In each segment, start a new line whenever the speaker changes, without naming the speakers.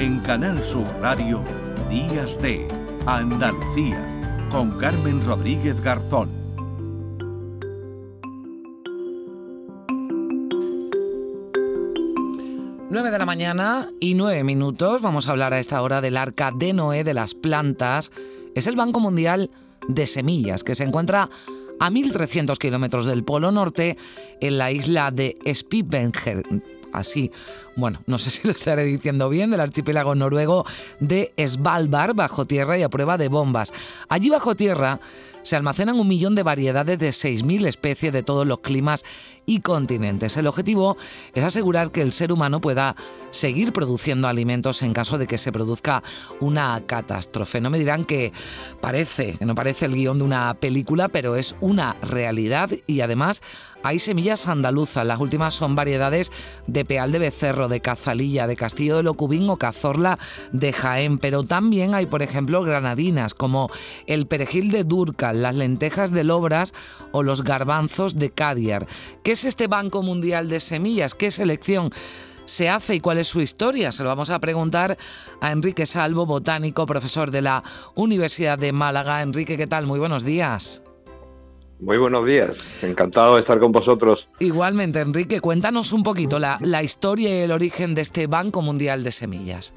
En Canal Sur Radio, Días de Andalucía, con Carmen Rodríguez Garzón.
9 de la mañana y 9 minutos. Vamos a hablar a esta hora del arca de Noé de las plantas. Es el Banco Mundial de Semillas que se encuentra a 1.300 kilómetros del Polo Norte en la isla de Spitsbergen así, bueno, no sé si lo estaré diciendo bien, del archipiélago noruego de Svalbard, bajo tierra y a prueba de bombas. Allí bajo tierra se almacenan un millón de variedades de 6.000 especies de todos los climas y continentes. El objetivo es asegurar que el ser humano pueda seguir produciendo alimentos en caso de que se produzca una catástrofe. No me dirán que parece, que no parece el guion de una película, pero es una realidad y además hay semillas andaluzas. Las últimas son variedades de peal de becerro, de cazalilla, de castillo de locubín o cazorla de Jaén. Pero también hay, por ejemplo, granadinas como el perejil de Durca, las lentejas de Lobras o los garbanzos de Cadiar. ¿Qué es este Banco Mundial de Semillas? ¿Qué selección? se hace y cuál es su historia? Se lo vamos a preguntar a Enrique Salvo, botánico, profesor de la Universidad de Málaga. Enrique, ¿qué tal? Muy buenos días.
Muy buenos días, encantado de estar con vosotros.
Igualmente, Enrique, cuéntanos un poquito la, historia y el origen de este Banco Mundial de Semillas.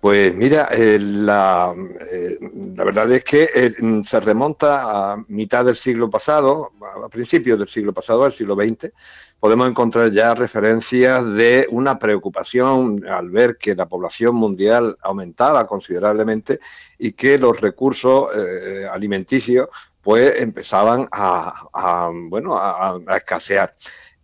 Pues mira, eh, la, eh, la, verdad es que eh, se remonta a mitad del siglo pasado, a principios del siglo pasado, al siglo XX, podemos encontrar ya referencias de una preocupación al ver que la población mundial aumentaba considerablemente y que los recursos alimenticios pues empezaban a, bueno, a, escasear.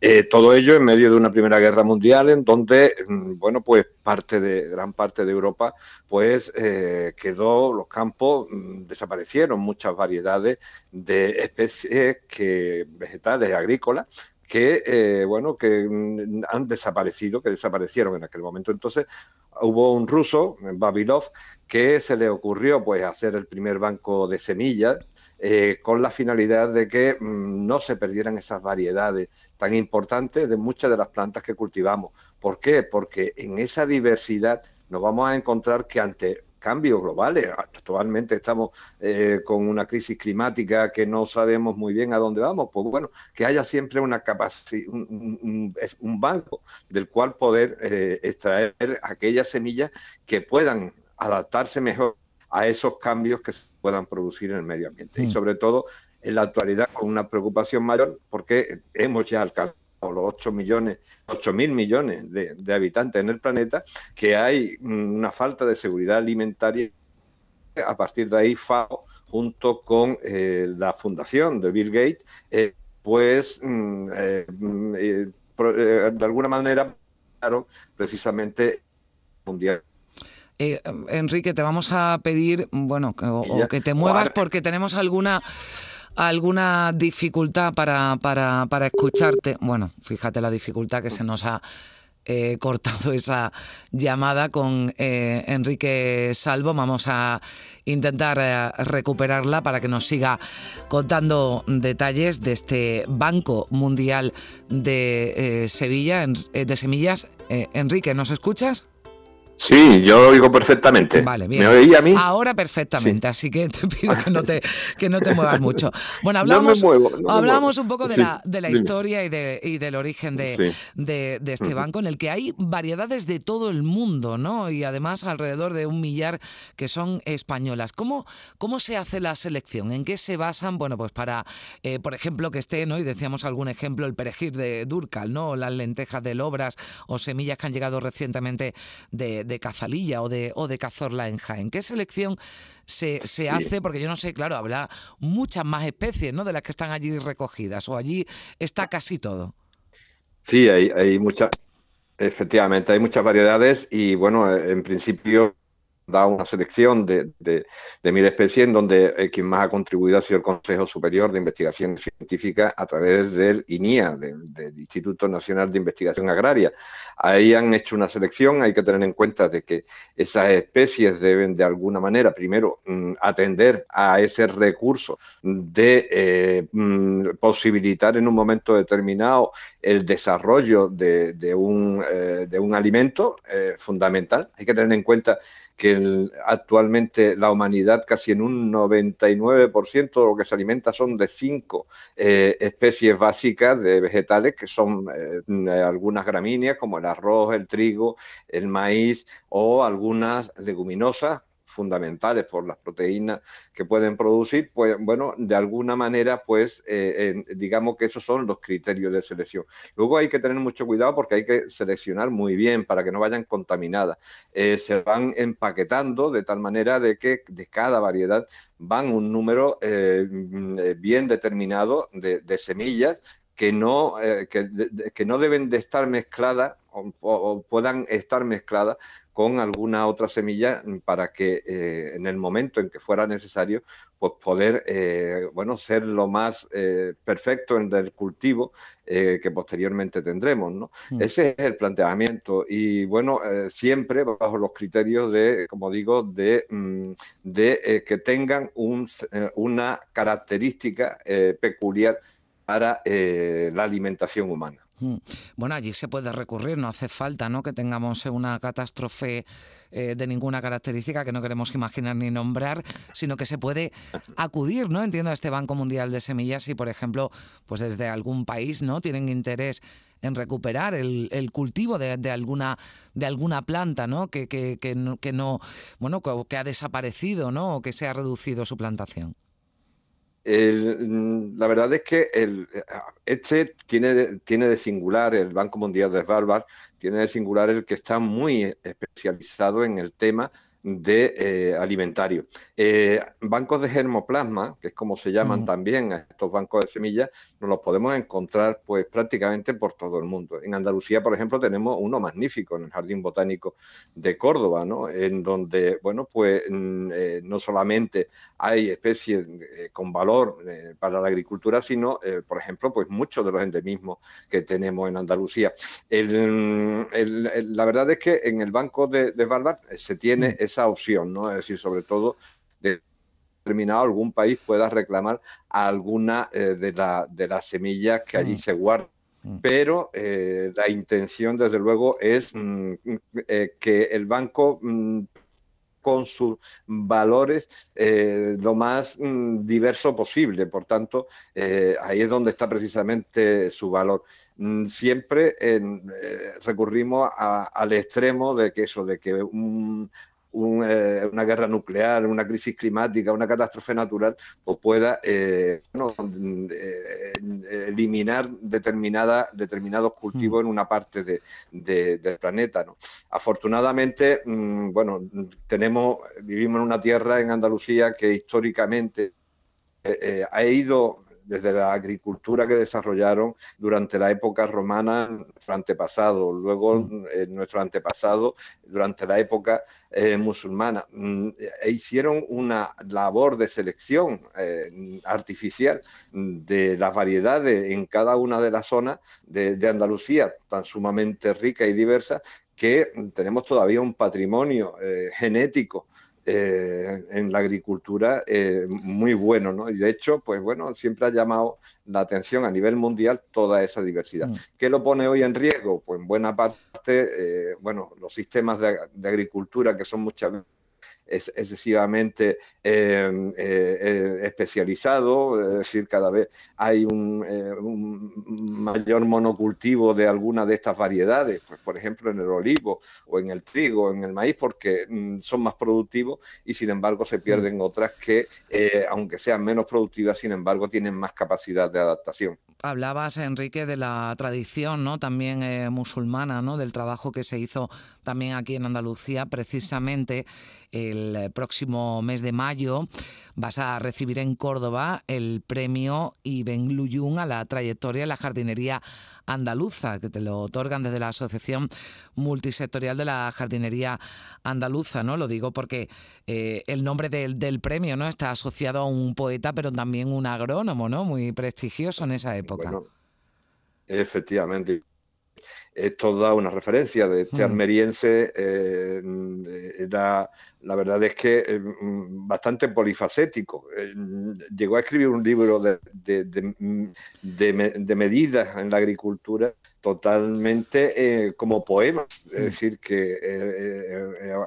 Eh, todo ello en medio de una primera guerra mundial en donde, mm, bueno, pues parte de, gran parte de Europa, pues eh, quedó, los campos mm, desaparecieron, muchas variedades de especies que, vegetales, agrícolas, que, eh, bueno, que mm, han desaparecido, que desaparecieron en aquel momento. Entonces, hubo un ruso, Babilov, que se le ocurrió, pues, hacer el primer banco de semillas, eh, con la finalidad de que mm, no se perdieran esas variedades tan importantes de muchas de las plantas que cultivamos. ¿Por qué? Porque en esa diversidad nos vamos a encontrar que ante cambios globales, actualmente estamos eh, con una crisis climática que no sabemos muy bien a dónde vamos, pues bueno, que haya siempre una capacidad, un, banco del cual poder eh, extraer aquellas semillas que puedan adaptarse mejor a esos cambios que se puedan producir en el medio ambiente. Y sobre todo en la actualidad con una preocupación mayor porque hemos ya alcanzado los 8 millones, 8 mil millones de, habitantes en el planeta, que hay una falta de seguridad alimentaria. A partir de ahí, FAO, junto con eh, la fundación de Bill Gates, eh, pues mm, eh, mm, de alguna manera precisamente mundial
eh, Enrique, te vamos a pedir, bueno, o, que te muevas porque tenemos alguna alguna dificultad para, para, para, escucharte. Bueno, fíjate la dificultad que se nos ha eh, cortado esa llamada con eh, Enrique Salvo. Vamos a intentar recuperarla para que nos siga contando detalles de este Banco Mundial de Sevilla, de Semillas. Enrique, ¿nos escuchas?
Sí, yo oigo perfectamente.
Vale, bien. ¿Me oí a mí? Ahora perfectamente, así que te pido que no te, que no te muevas mucho. Bueno, hablamos, hablamos un poco de la, de la historia y, de, y, del origen de, de, este banco, en el que hay variedades de todo el mundo, ¿no? Y además alrededor de un millar que son españolas. ¿Cómo, cómo se hace la selección? ¿En qué se basan? Bueno, pues para, eh, por ejemplo, que esté, ¿no? Y decíamos algún ejemplo, el perejil de Durcal, ¿no? Las lentejas de Lobras o semillas que han llegado recientemente de de Cazalilla o de, o de Cazorla en Jaén. ¿Qué selección se, hace? Porque yo no sé, claro, habrá muchas más especies ¿no? de las que están allí recogidas o allí está casi todo.
Sí, hay, hay muchas, efectivamente, hay muchas variedades y bueno, en principio dado una selección de, de, mil especies en donde eh, quien más ha contribuido ha sido el Consejo Superior de Investigación Científica a través del INIA, del Instituto Nacional de Investigación Agraria. Ahí han hecho una selección, hay que tener en cuenta de que esas especies deben de alguna manera, primero, mm, atender a ese recurso de eh, mm, posibilitar en un momento determinado el desarrollo de, un, eh, de un, alimento fundamental. Hay que tener en cuenta que actualmente la humanidad casi en un 99% de lo que se alimenta son de cinco eh, especies básicas de vegetales, que son eh, algunas gramíneas como el arroz, el trigo, el maíz o algunas leguminosas fundamentales por las proteínas que pueden producir, pues bueno, de alguna manera, pues eh, digamos que esos son los criterios de selección. Luego hay que tener mucho cuidado porque hay que seleccionar muy bien para que no vayan contaminadas. Eh, se van empaquetando de tal manera de que de cada variedad van un número eh, bien determinado de, semillas que no, que, no deben de estar mezcladas o, puedan estar mezcladas con alguna otra semilla para que eh, en el momento en que fuera necesario, pues poder, eh, bueno, ser lo más eh, perfecto en el cultivo que posteriormente tendremos, ¿no? Hmm. Ese es el planteamiento y, bueno, siempre bajo los criterios de, como digo, de, mm, de que tengan un, una característica peculiar para la alimentación humana.
Mm. Bueno, allí se puede recurrir, no hace falta ¿no? que tengamos una catástrofe eh, de ninguna característica que no queremos imaginar ni nombrar, sino que se puede acudir, ¿no? Entiendo a este Banco Mundial de Semillas si, por ejemplo, pues desde algún país no tienen interés en recuperar el, cultivo de, alguna de alguna planta ¿no? Que, que, que, no, que no bueno que ha desaparecido ¿no? o que se ha reducido su plantación
Mm, la verdad es que el, este tiene tiene de singular, el Banco Mundial de Svalbard, tiene de singular el que está muy especializado en el tema de eh, alimentario. Eh, bancos de germoplasma, que es como se llaman también estos bancos de semillas, nos los podemos encontrar pues prácticamente por todo el mundo. En Andalucía, por ejemplo, tenemos uno magnífico en el Jardín Botánico de Córdoba, ¿no? En donde, bueno, pues mm, eh, no solamente hay especies con valor para la agricultura, sino, por ejemplo, pues muchos de los endemismos que tenemos en Andalucía. la verdad es que en el Banco de, de se tiene mm opción, ¿no? Es decir, sobre todo de determinado algún país pueda reclamar alguna eh, de, la, de las semillas que allí mm. se guardan mm. pero eh, la intención, desde luego, es mm, eh, que el banco con sus valores lo más diverso posible. Por tanto, ahí es donde está precisamente su valor. Siempre recurrimos al extremo de que eso, de que un, eh, una guerra nuclear, una crisis climática, una catástrofe natural, pues pueda eh, eh, eliminar determinada, determinados cultivos en una parte de, del planeta. ¿no? Afortunadamente, mm, bueno, tenemos, vivimos en una tierra en Andalucía que históricamente ha ido desde la agricultura que desarrollaron durante la época romana, nuestro antepasado, luego mm. eh, nuestro antepasado durante la época eh, musulmana. Mm, e hicieron una labor de selección eh, artificial de las variedades en cada una de las zonas de, de Andalucía, tan sumamente rica y diversa, que tenemos todavía un patrimonio genético eh, en la agricultura eh, muy bueno, ¿no? Y de hecho, pues bueno, siempre ha llamado la atención a nivel mundial toda esa diversidad. Mm. ¿Qué lo pone hoy en riesgo? Pues en buena parte, eh, bueno, los sistemas de, de, agricultura que son muchas veces es excesivamente eh, eh, especializado, es decir, cada vez hay eh, un, mayor monocultivo de alguna de estas variedades, pues, por ejemplo en el olivo o en el trigo, en el maíz, porque mm, son más productivos y sin embargo se pierden otras que, aunque sean menos productivas, sin embargo tienen más capacidad de adaptación.
Hablabas, Enrique, de la tradición ¿no? también musulmana, ¿no? del trabajo que se hizo también aquí en Andalucía. Precisamente el próximo mes de mayo vas a recibir en Córdoba el premio Iben Luyun a la trayectoria en la jardinería andaluza, que te lo otorgan desde la Asociación Multisectorial de la Jardinería Andaluza, ¿no? Lo digo porque eh, el nombre del, del, premio, ¿no? Está asociado a un poeta, pero también un agrónomo, ¿no? Muy prestigioso en esa época.
efectivamente es toda una referencia de este mm. almeriense. Eh, era, la verdad es que eh, bastante polifacético. Eh, llegó a escribir un libro de, de, medidas en la agricultura totalmente como poemas. Es mm. decir, que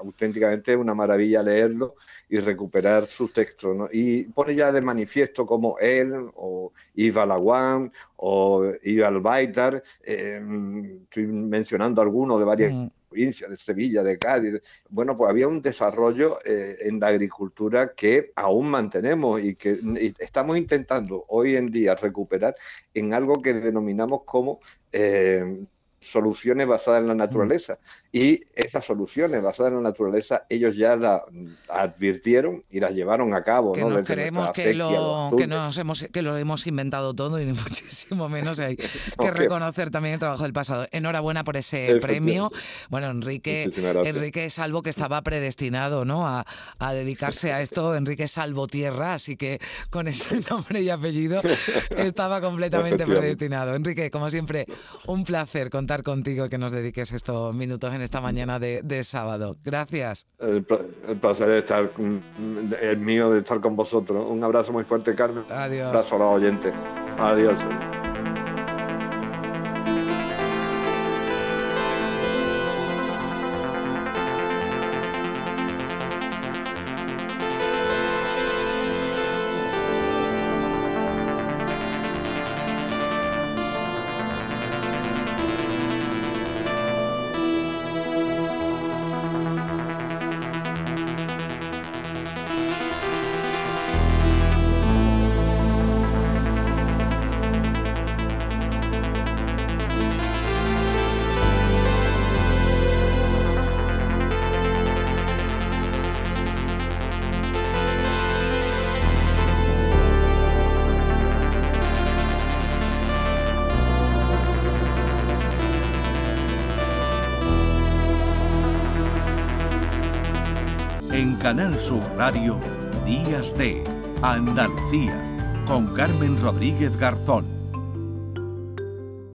auténticamente es una maravilla leerlo y recuperar sus textos. Y pone ya de manifiesto como él, o Iva Laguán, o Iva Albaitar, estoy mencionando algunos de varias mm. Provincias, de Sevilla, de Cádiz. Bueno, pues había un desarrollo eh, en la agricultura que aún mantenemos y que estamos intentando hoy en día recuperar en algo que denominamos como eh, soluciones basadas en la naturaleza. Y esas soluciones basadas en la naturaleza, ellos ya las advirtieron y las llevaron a cabo.
Que ¿no? creemos que lo, que, nos hemos, que lo hemos inventado todo y ni muchísimo menos hay que reconocer también el trabajo del pasado. Enhorabuena por ese premio. Bueno, Enrique, Enrique Salvo que estaba predestinado ¿no? a, a dedicarse a esto, Enrique Salvo Tierra, así que con ese nombre y apellido estaba completamente predestinado. Enrique, como siempre, un placer con contigo que nos dediques estos minutos en esta mañana de, sábado. Gracias.
El, placer de estar, el mío de estar con vosotros. Un abrazo muy fuerte, Carmen.
Adiós.
Un abrazo a los oyentes. Adiós.
Canal Sur Radio, Días de Andalucía, con Carmen Rodríguez Garzón.